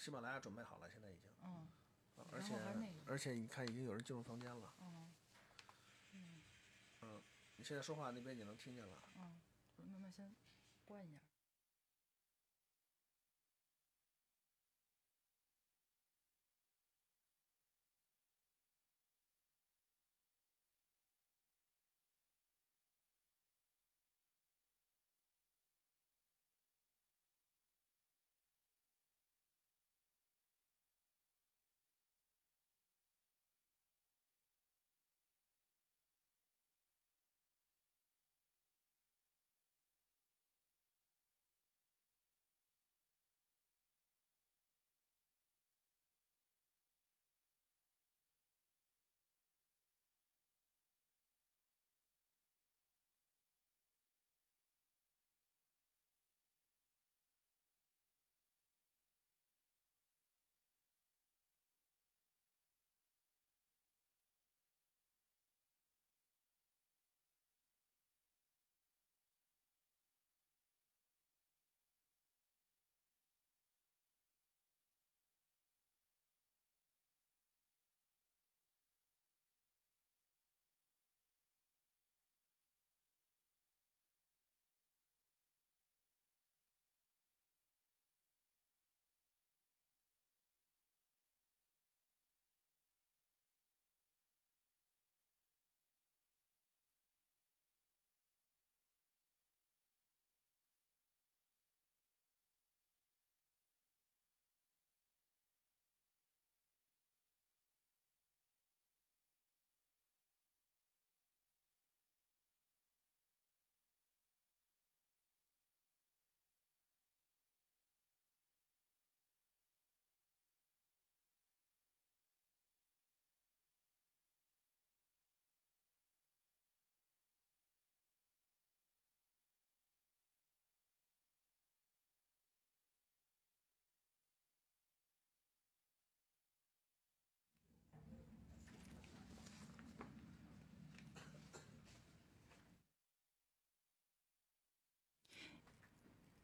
喜马拉雅准备好了，现在已经。嗯。而且而且你看，已经有人进入房间了。嗯。嗯。你现在说话那边也能听见了。嗯。那那先关一下。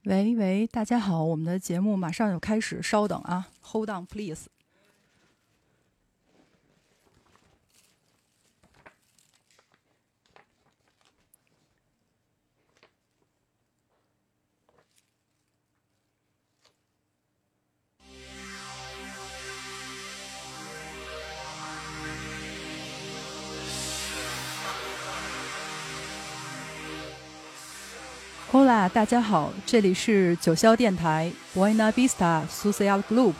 喂喂，大家好，我们的节目马上就开始，稍等啊，Hold on please。大家好，这里是九霄电台 Buena Vista Social Group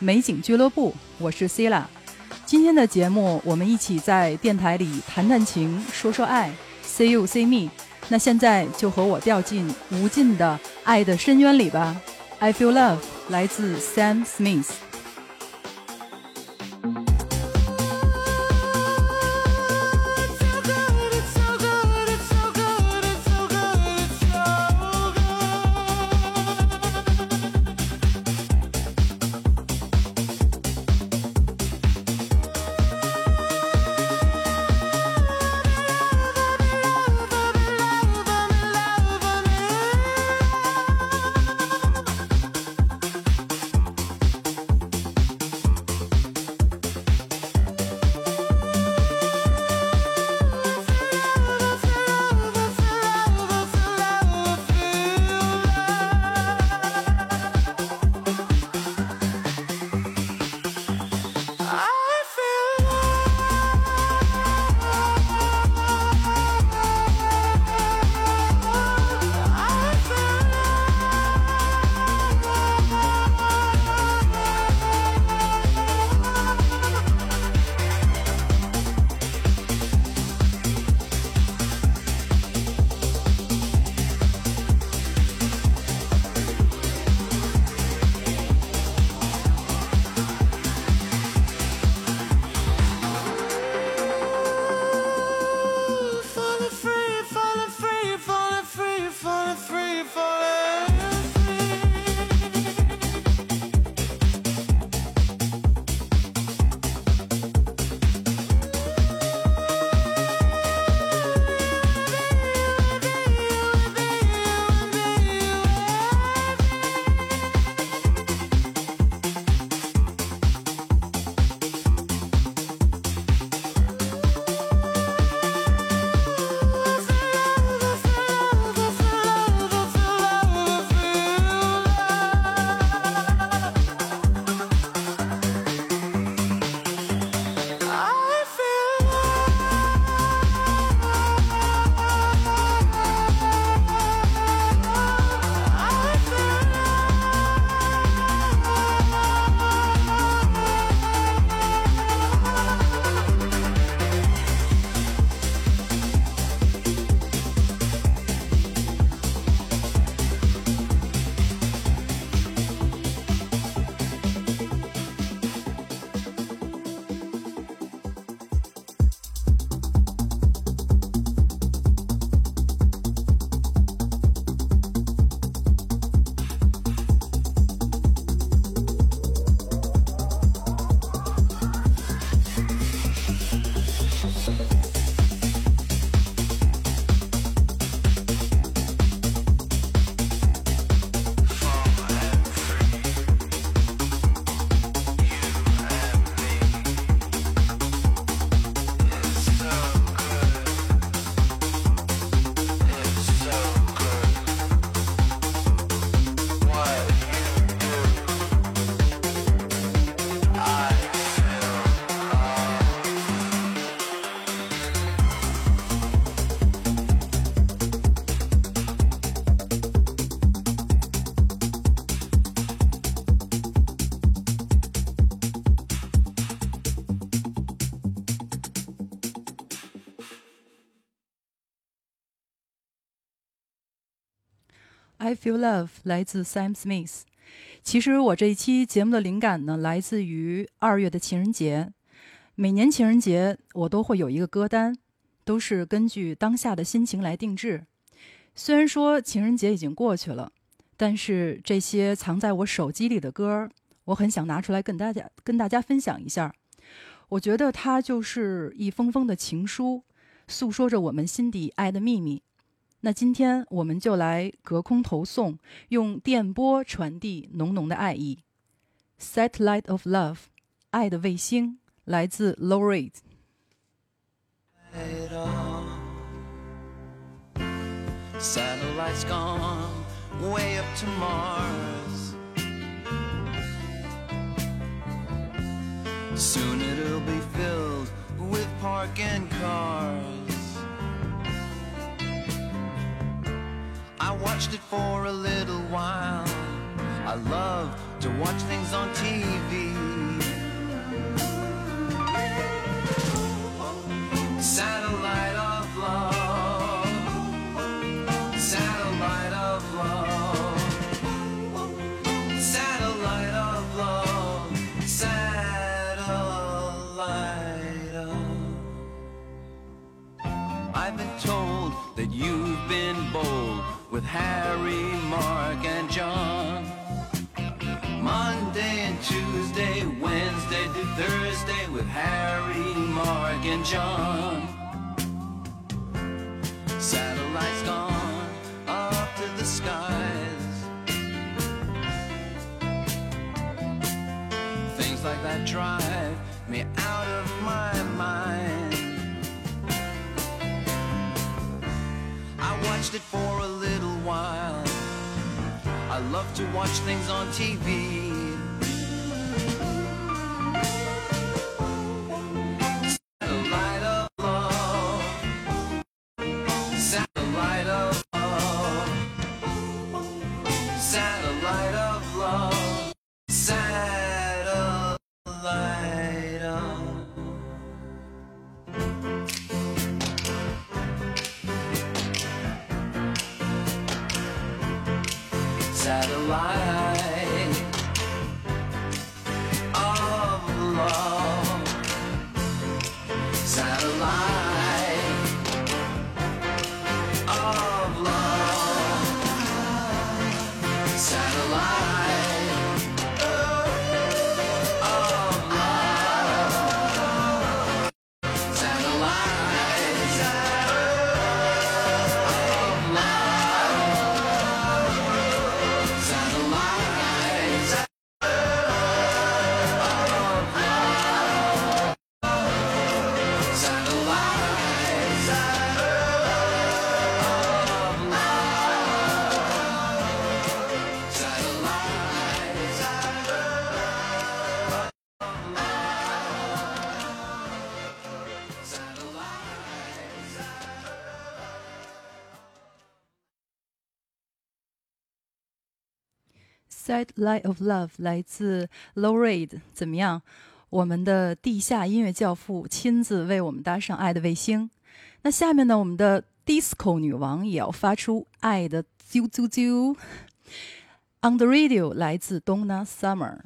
美景俱乐部，我是 Cila。今天的节目，我们一起在电台里谈谈情，说说爱，See you, see me。那现在就和我掉进无尽的爱的深渊里吧。I feel love，来自 Sam Smith。I Feel Love 来自 Sam Smith。其实我这一期节目的灵感呢，来自于二月的情人节。每年情人节我都会有一个歌单，都是根据当下的心情来定制。虽然说情人节已经过去了，但是这些藏在我手机里的歌，我很想拿出来跟大家跟大家分享一下。我觉得它就是一封封的情书，诉说着我们心底爱的秘密。那今天我们就来隔空投送，用电波传递浓浓的爱意。Satellite of Love，爱的卫星，来自 l o r i。Satellites gone way up to Mars. Soon it'll be filled with parking cars. I watched it for a little while. I love to watch things on TV. Satellite of love. Satellite of love. Satellite of love. Satellite of. I've been told that you've been bold with Harry, Mark, and John. Monday and Tuesday, Wednesday to Thursday with Harry, Mark, and John. Satellites gone up to the skies. Things like that drive me out of my mind. I watched it for a love to watch things on TV. Satellite of Love 来自 Low Reid，怎么样？我们的地下音乐教父亲自为我们搭上爱的卫星。那下面呢，我们的 Disco 女王也要发出爱的啾啾啾。On the Radio 来自 Donna Summer。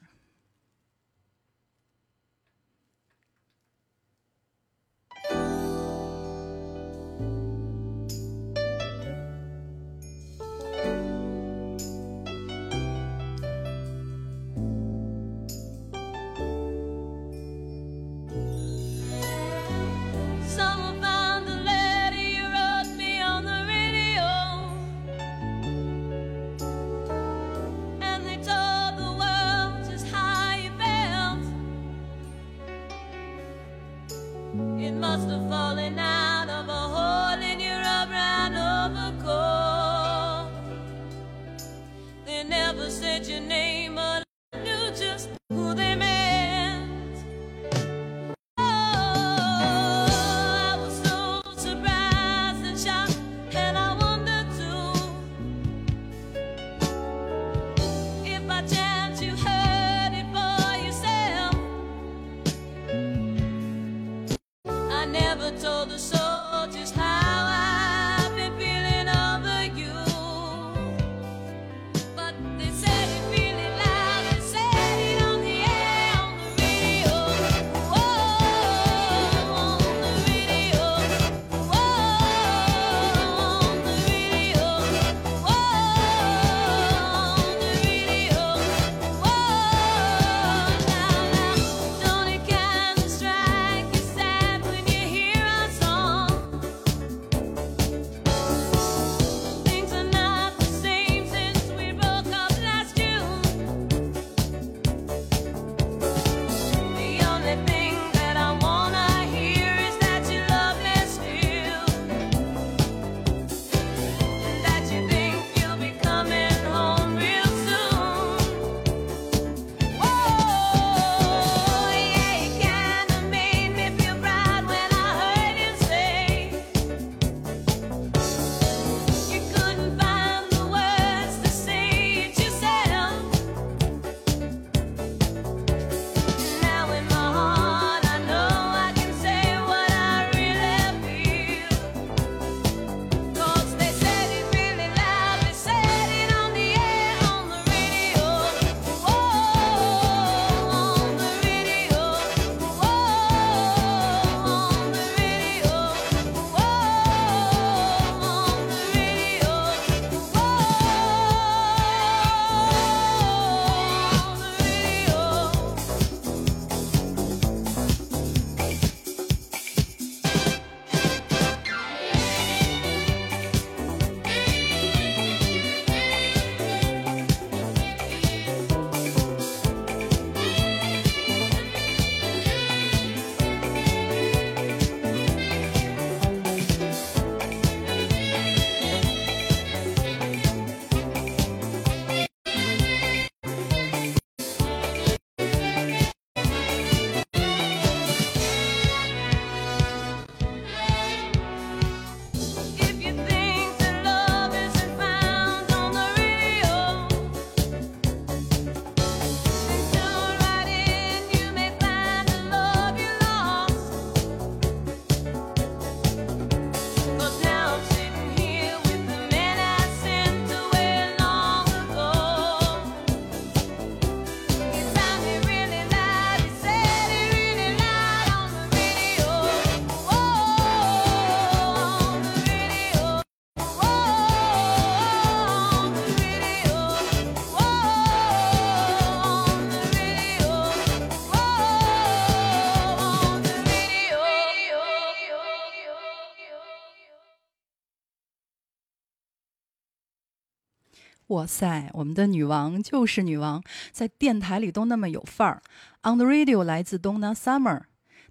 哇塞，我们的女王就是女王，在电台里都那么有范儿。On the radio 来自东南 Summer。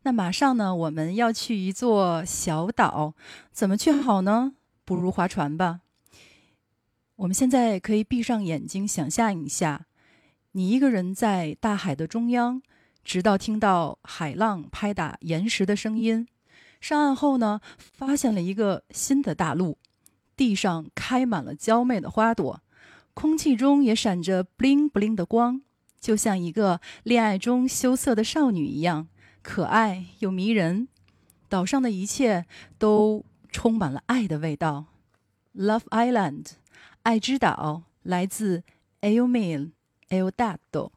那马上呢，我们要去一座小岛，怎么去好呢？不如划船吧。我们现在可以闭上眼睛，想象一下，你一个人在大海的中央，直到听到海浪拍打岩石的声音。上岸后呢，发现了一个新的大陆，地上开满了娇媚的花朵，空气中也闪着 bling bling 的光，就像一个恋爱中羞涩的少女一样，可爱又迷人。岛上的一切都充满了爱的味道。Love Island，爱之岛，来自 El Mil El Dado。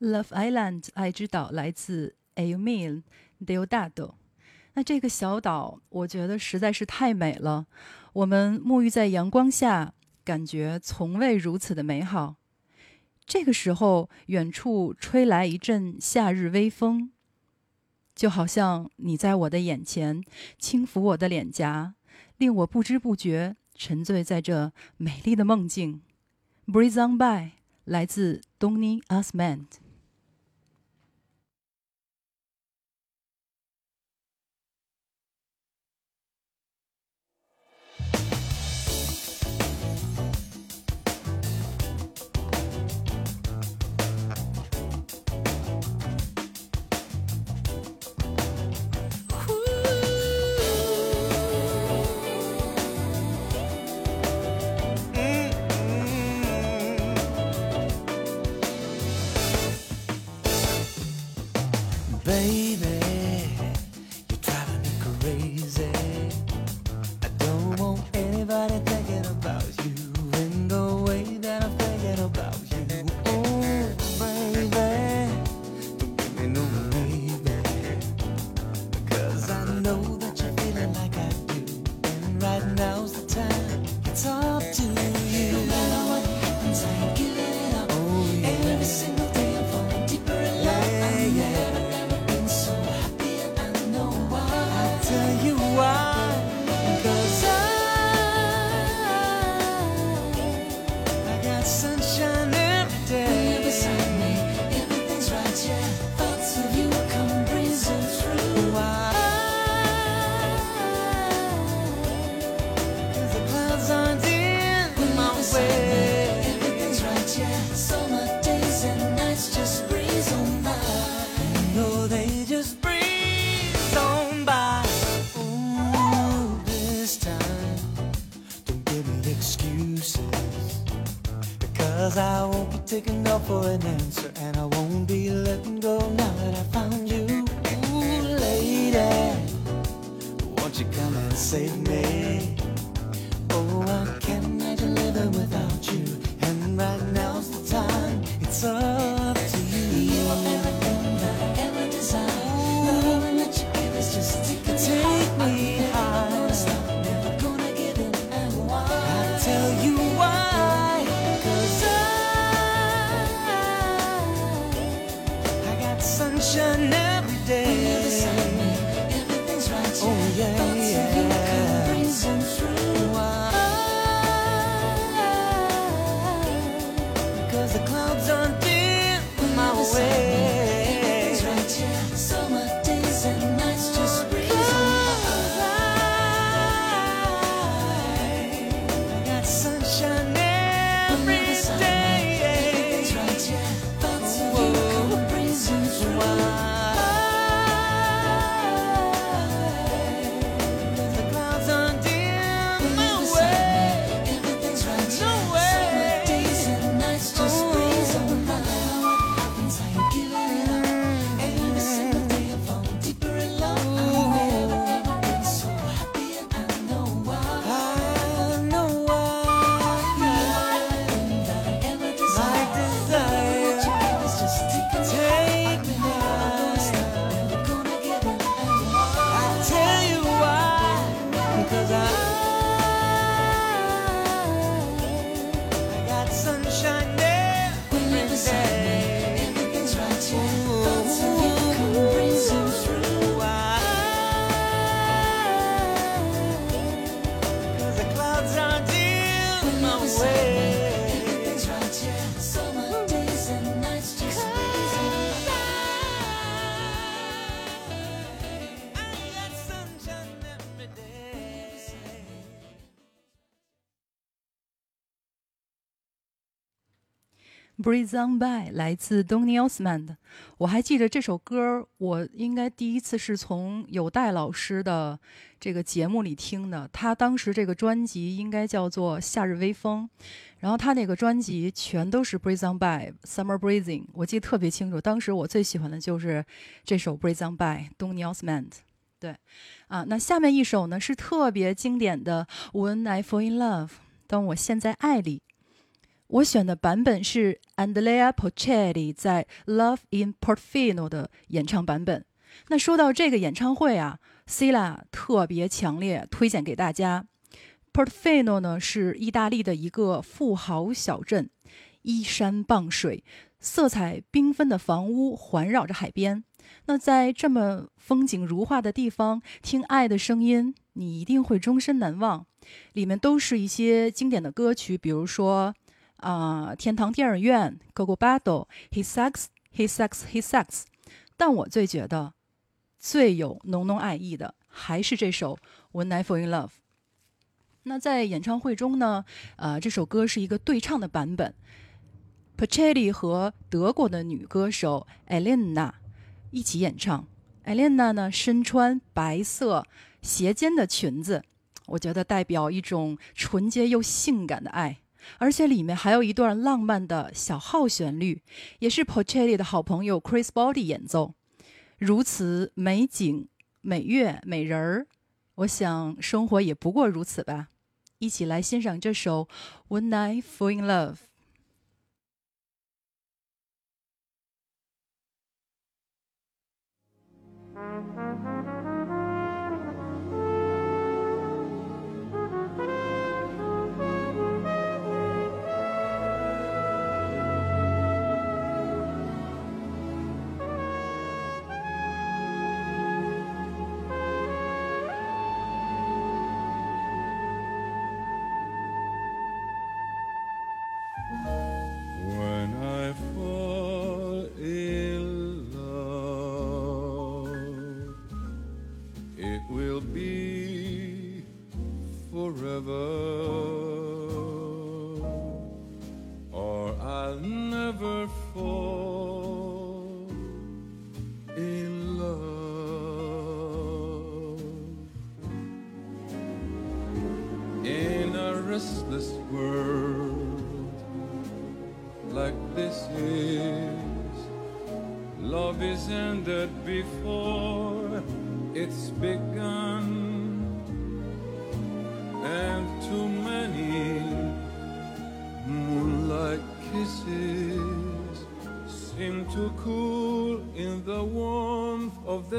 Love Island 爱之岛来自 Emil Deodato。那这个小岛，我觉得实在是太美了。我们沐浴在阳光下，感觉从未如此的美好。这个时候，远处吹来一阵夏日微风，就好像你在我的眼前轻抚我的脸颊，令我不知不觉沉醉在这美丽的梦境。Breeze on by，来自 Donny Osmond。Breeze on by 来自 Donny Osmond。我还记得这首歌，我应该第一次是从有代老师的这个节目里听的。他当时这个专辑应该叫做《夏日微风》，然后他那个专辑全都是 Breeze on by Summer Breezing，我记得特别清楚。当时我最喜欢的就是这首 Breeze on by Donny Osmond。对，啊，那下面一首呢是特别经典的《When I Fall in Love》，当我陷在爱里。我选的版本是 Andrea Pocelli 在《Love in Portofino》的演唱版本。那说到这个演唱会啊，Cila 特别强烈推荐给大家。Portofino 呢是意大利的一个富豪小镇，依山傍水，色彩缤纷的房屋环绕着海边。那在这么风景如画的地方，听爱的声音，你一定会终身难忘。里面都是一些经典的歌曲，比如说啊、天堂电影院》、《Gogo Battle》、《He Sucks, He Sucks, He Sucks》。但我最觉得最有浓浓爱意的，还是这首《When I Fall in Love》。那在演唱会中呢，呃，这首歌是一个对唱的版本 p a c h e l i 和德国的女歌手 Elena 一起演唱。Elena 呢，身穿白色斜肩的裙子，我觉得代表一种纯洁又性感的爱，而且里面还有一段浪漫的小号旋律，也是 Pochelli 的好朋友 Chris Body 演奏。如此美景、美乐、美人儿，我想生活也不过如此吧。一起来欣赏这首《When I Fall in Love》。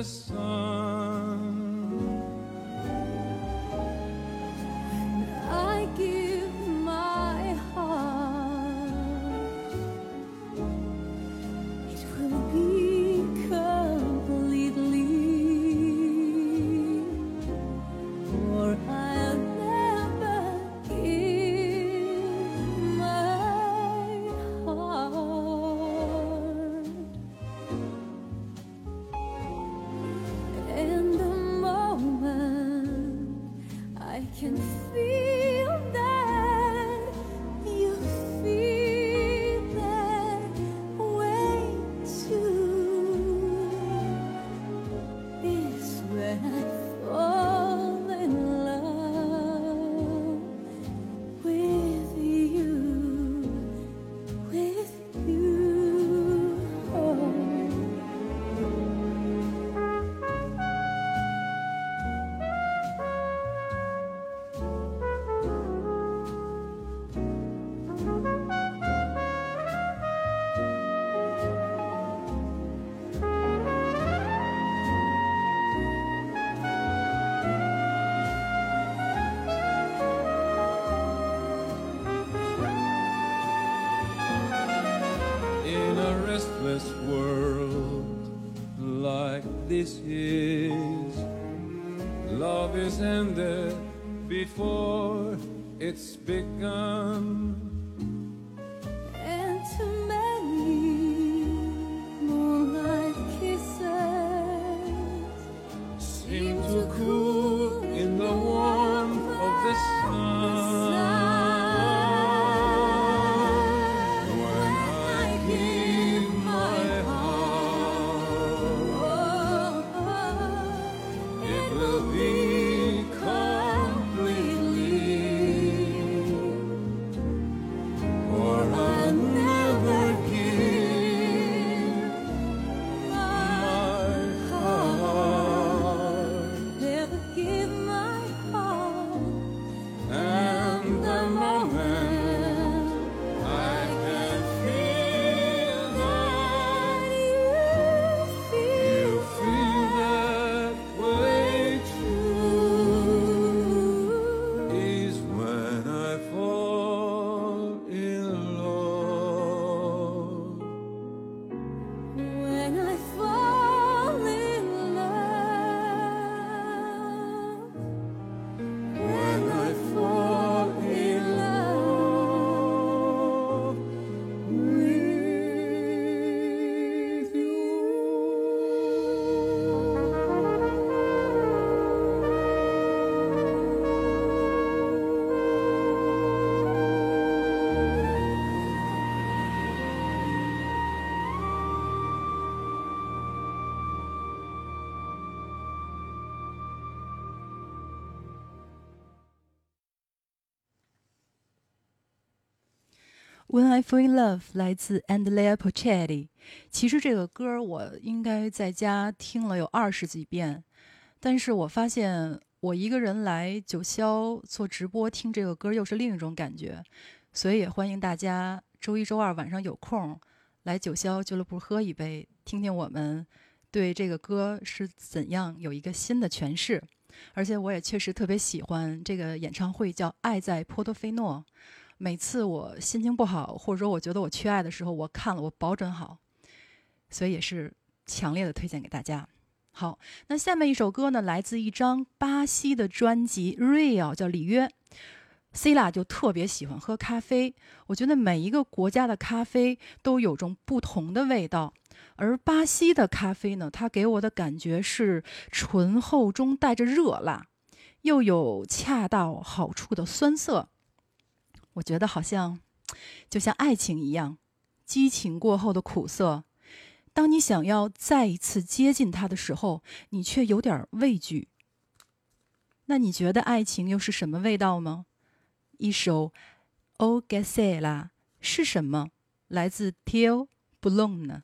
The sun. When I Fall in Love 来自 Andrea Bocelli。其实这个歌我应该在家听了有二十几遍，但是我发现我一个人来九霄做直播听这个歌又是另一种感觉，所以也欢迎大家周一周二晚上有空来九霄俱乐部喝一杯，听听我们对这个歌是怎样有一个新的诠释。而且我也确实特别喜欢这个演唱会，叫《爱在波多菲诺》。每次我心情不好，或者说我觉得我缺爱的时候，我看了，我保准好，所以也是强烈的推荐给大家。好，那下面一首歌呢，来自一张巴西的专辑《Real》，叫里约。c i l a 就特别喜欢喝咖啡，我觉得每一个国家的咖啡都有种不同的味道，而巴西的咖啡呢，它给我的感觉是醇厚中带着热辣，又有恰到好处的酸涩。我觉得好像就像爱情一样，激情过后的苦涩。当你想要再一次接近他的时候，你却有点畏惧。那你觉得爱情又是什么味道吗？一首《O g a s e l a 是什么？来自 TIL BLOON 呢？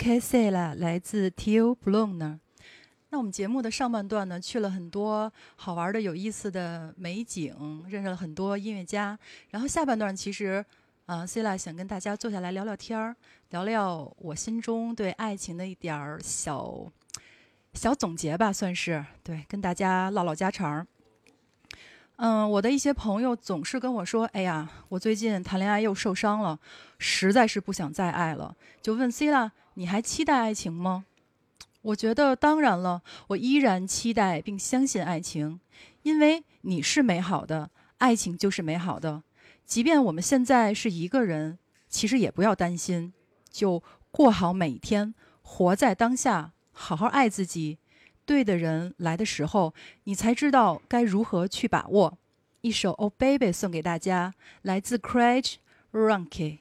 OK C 啦，来自 Till b l o o m 呢那我们节目的上半段呢，去了很多好玩的、有意思的美景，认识了很多音乐家。然后下半段其实，啊、c e l a 想跟大家坐下来聊聊天儿，聊聊我心中对爱情的一点儿小小总结吧，算是对，跟大家唠唠家常。嗯，我的一些朋友总是跟我说：“哎呀，我最近谈恋爱又受伤了，实在是不想再爱了。”就问 C 啦，你还期待爱情吗？我觉得当然了，我依然期待并相信爱情，因为你是美好的，爱情就是美好的。即便我们现在是一个人，其实也不要担心，就过好每一天，活在当下，好好爱自己。对的人来的时候，你才知道该如何去把握。一首《Oh Baby》送给大家，来自 Craig Ranke。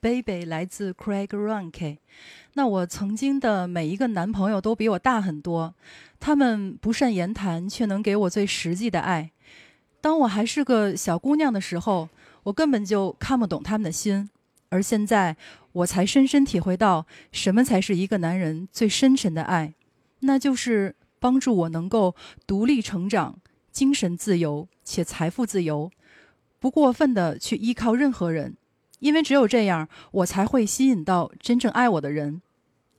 Baby，来自 Craig Ranke。那我曾经的每一个男朋友都比我大很多，他们不善言谈，却能给我最实际的爱。当我还是个小姑娘的时候，我根本就看不懂他们的心，而现在我才深深体会到，什么才是一个男人最深沉的爱，那就是帮助我能够独立成长，精神自由且财富自由，不过分的去依靠任何人，因为只有这样，我才会吸引到真正爱我的人。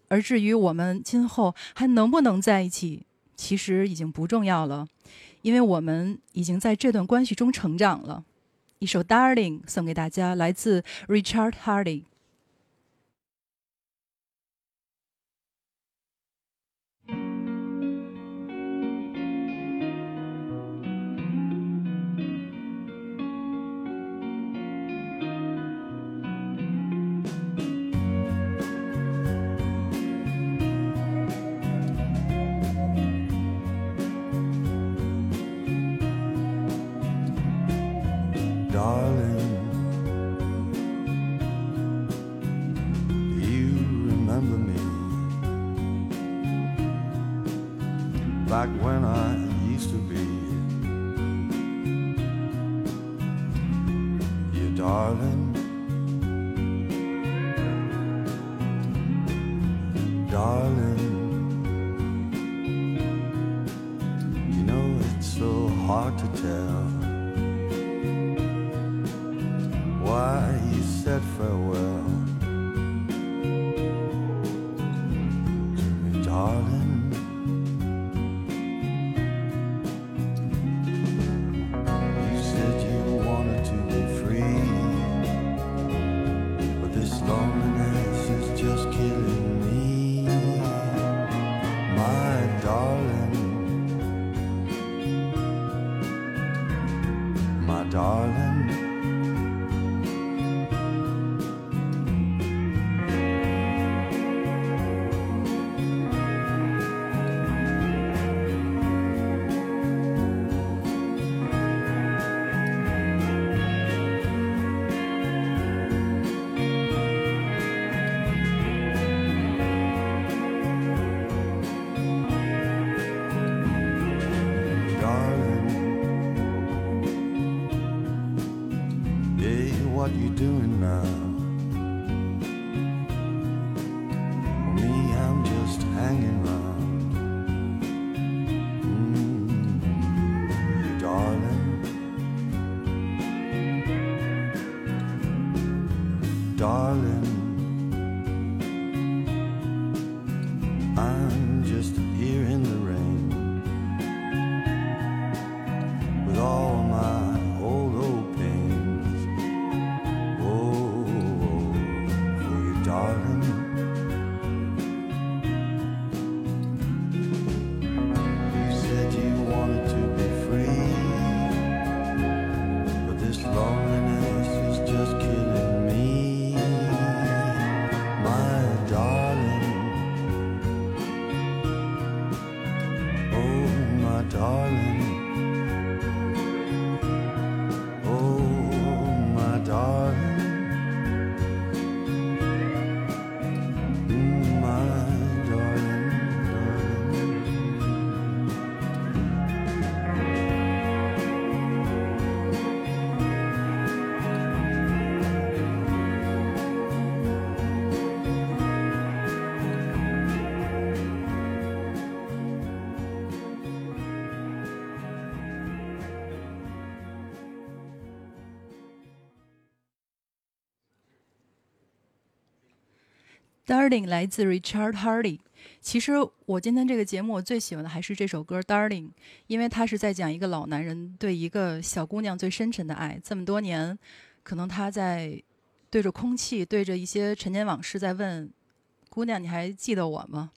而至于我们今后还能不能在一起，其实已经不重要了，因为我们已经在这段关系中成长了。一首《Darling》送给大家，来自 Richard Hardy。Back when I used to be. Your darling. Darling, you know it's so hard to tell why you said farewell Darling 来自 Richard Hardy。其实我今天这个节目我最喜欢的还是这首歌 Darling，因为它是在讲一个老男人对一个小姑娘最深沉的爱。这么多年，可能他在对着空气，对着一些陈年往事在问姑娘：“你还记得我吗？”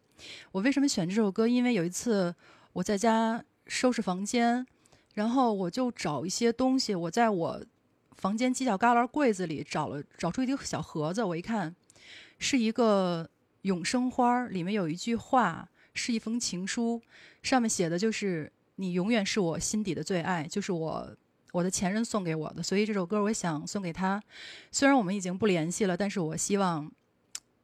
我为什么选这首歌？因为有一次我在家收拾房间，然后我就找一些东西，我在我房间犄角旮旯柜子里找了找出一个小盒子，我一看。是一个永生花，里面有一句话，是一封情书，上面写的就是“你永远是我心底的最爱”，就是我我的前任送给我的，所以这首歌我想送给他。虽然我们已经不联系了，但是我希望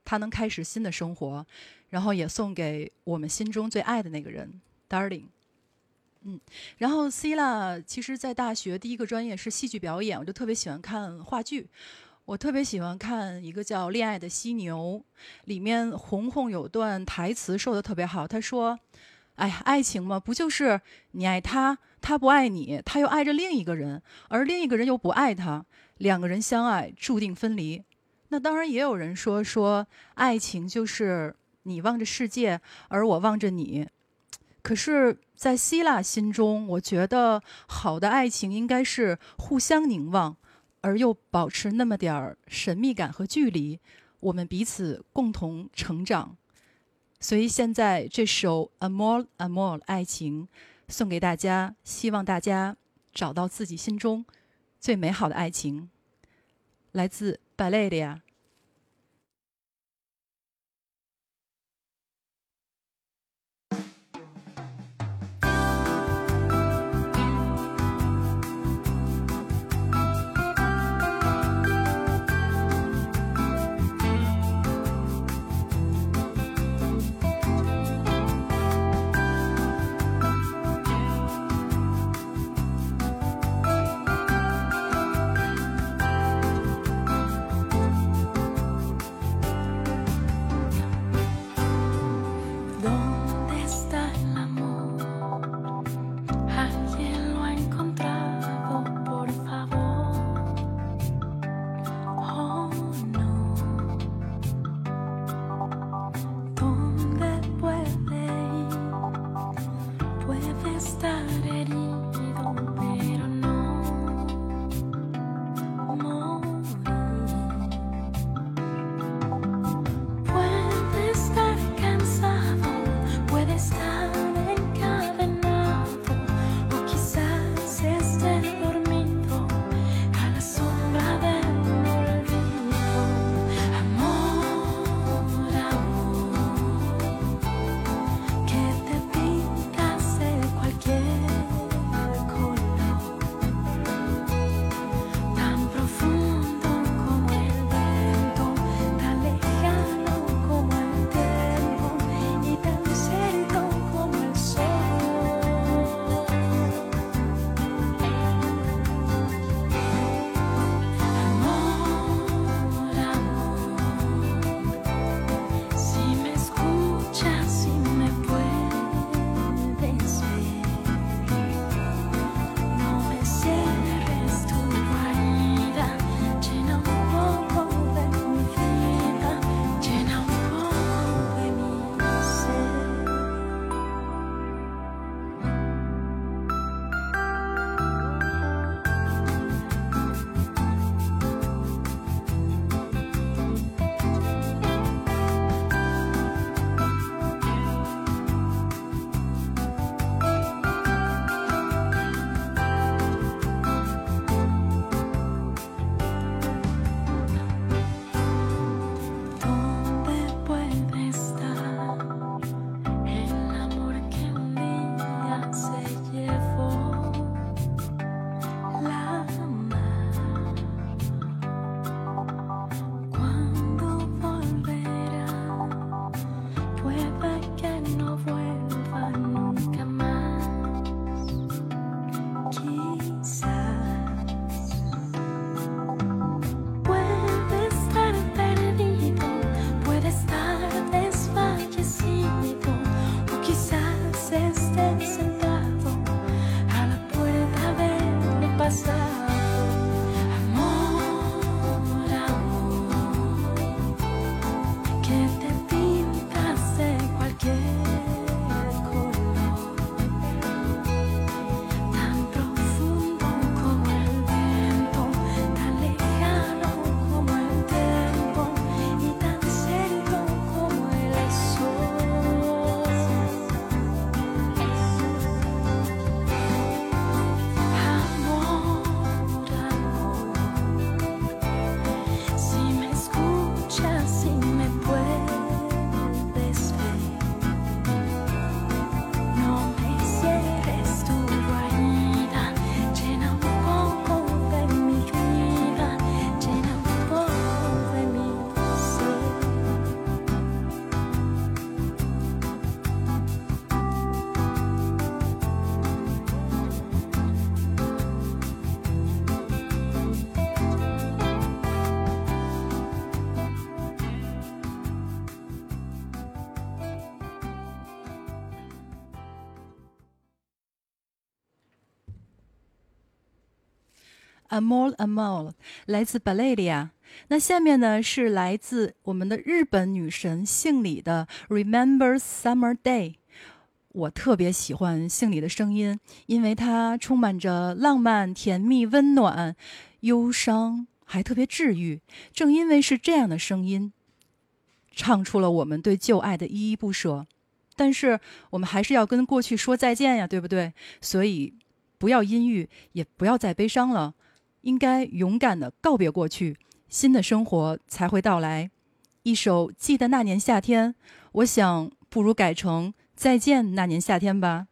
他能开始新的生活，然后也送给我们心中最爱的那个人，Darling。嗯，然后 Cila 其实，在大学第一个专业是戏剧表演，我就特别喜欢看话剧。我特别喜欢看一个叫《恋爱的犀牛》，里面红红有段台词说的特别好。他说：“哎呀，爱情嘛，不就是你爱他，他不爱你，他又爱着另一个人，而另一个人又不爱他，两个人相爱注定分离。那当然也有人说说爱情就是你望着世界，而我望着你。可是，在希腊心中，我觉得好的爱情应该是互相凝望，而又保持那么点儿神秘感和距离，我们彼此共同成长。所以现在这首《Amor Amor》爱情送给大家，希望大家找到自己心中最美好的爱情。来自 Balleria。Amol Amol，来自 b a l e l i a 那下面呢是来自我们的日本女神幸里的 Remember Summer Day。我特别喜欢幸里的声音，因为它充满着浪漫、甜蜜、温暖、忧伤，还特别治愈。正因为是这样的声音，唱出了我们对旧爱的依依不舍。但是我们还是要跟过去说再见呀，对不对？所以不要阴郁，也不要再悲伤了，应该勇敢的告别过去，新的生活才会到来。一首《记得那年夏天》，我想不如改成。再见，那年夏天吧。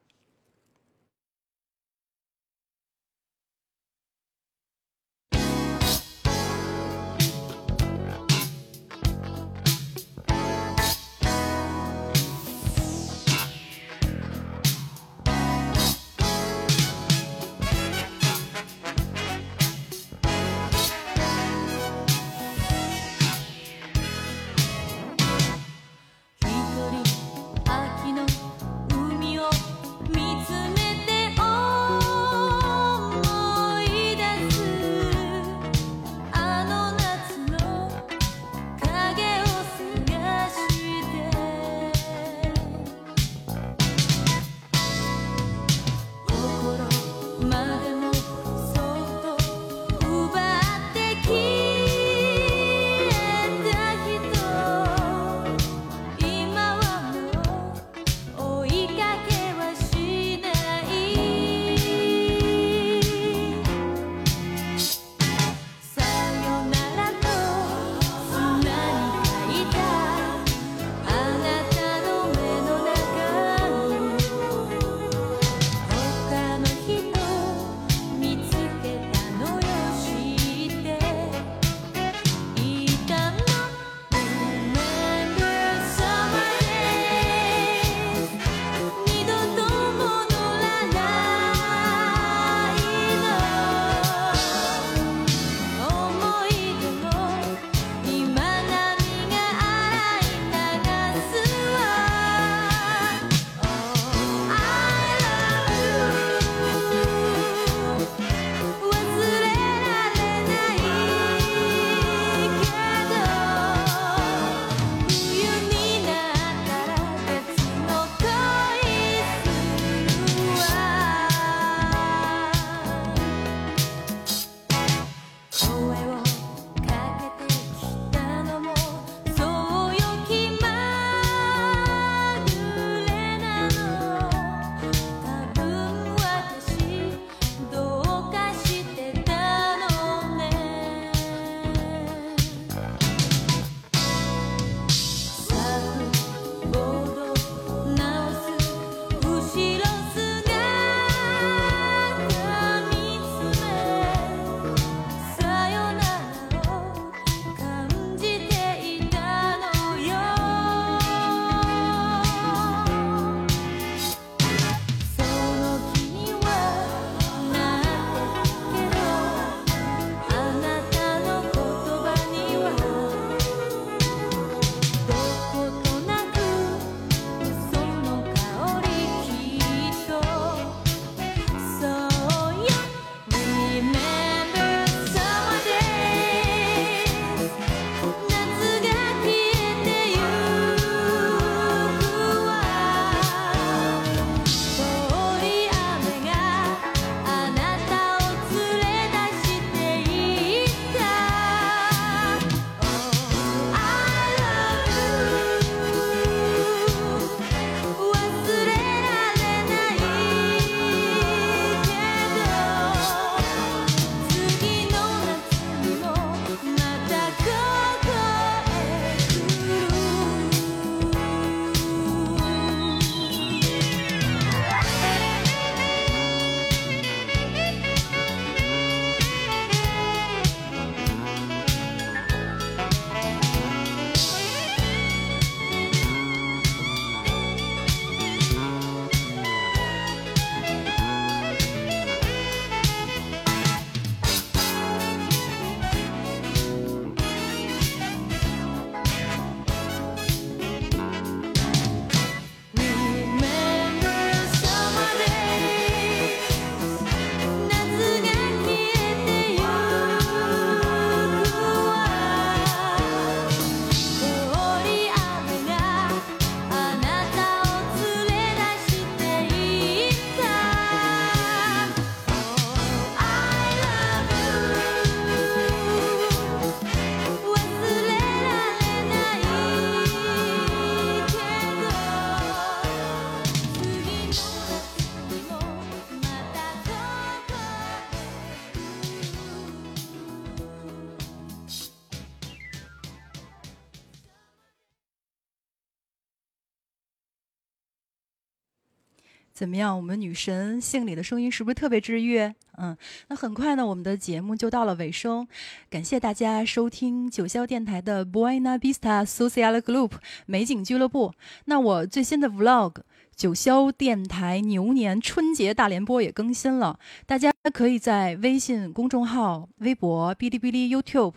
怎么样？我们女神姓李的声音是不是特别治愈？嗯，那很快呢，我们的节目就到了尾声。感谢大家收听九霄电台的 Buena Vista Social Group 美景俱乐部。那我最新的 Vlog。九霄电台牛年春节大联播也更新了，大家可以在微信公众号、微博、哔哩哔哩、YouTube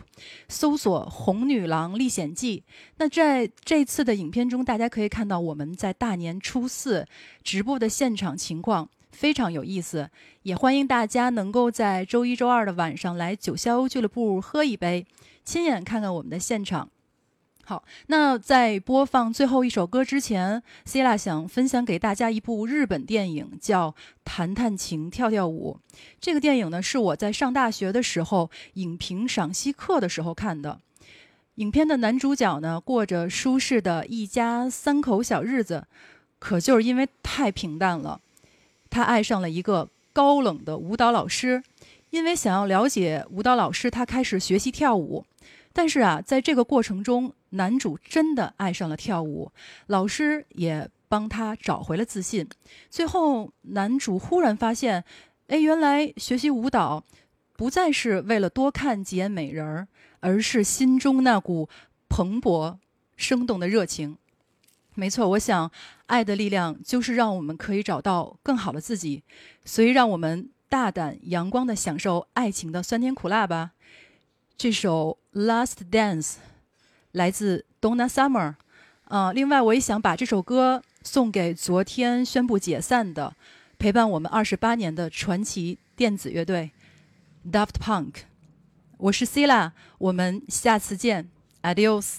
搜索《红女郎历险记》。那在这次的影片中，大家可以看到我们在大年初四直播的现场情况，非常有意思。也欢迎大家能够在周一、周二的晚上来九霄俱乐部喝一杯，亲眼看看我们的现场。好，那在播放最后一首歌之前，Cilla 想分享给大家一部日本电影，叫《弹弹琴跳跳舞》。这个电影呢，是我在上大学的时候影评赏析课的时候看的。影片的男主角呢，过着舒适的一家三口小日子，可就是因为太平淡了，他爱上了一个高冷的舞蹈老师。因为想要了解舞蹈老师，他开始学习跳舞。但是啊，在这个过程中，男主真的爱上了跳舞，老师也帮他找回了自信。最后，男主忽然发现，哎，原来学习舞蹈不再是为了多看几眼美人儿，而是心中那股蓬勃生动的热情。没错，我想，爱的力量就是让我们可以找到更好的自己。所以，让我们大胆阳光的享受爱情的酸甜苦辣吧。这首《Last Dance》来自 Donna Summer，呃，另外我也想把这首歌送给昨天宣布解散的、陪伴我们二十八年的传奇电子乐队 Daft Punk。我是 Cilla，我们下次见，Adios。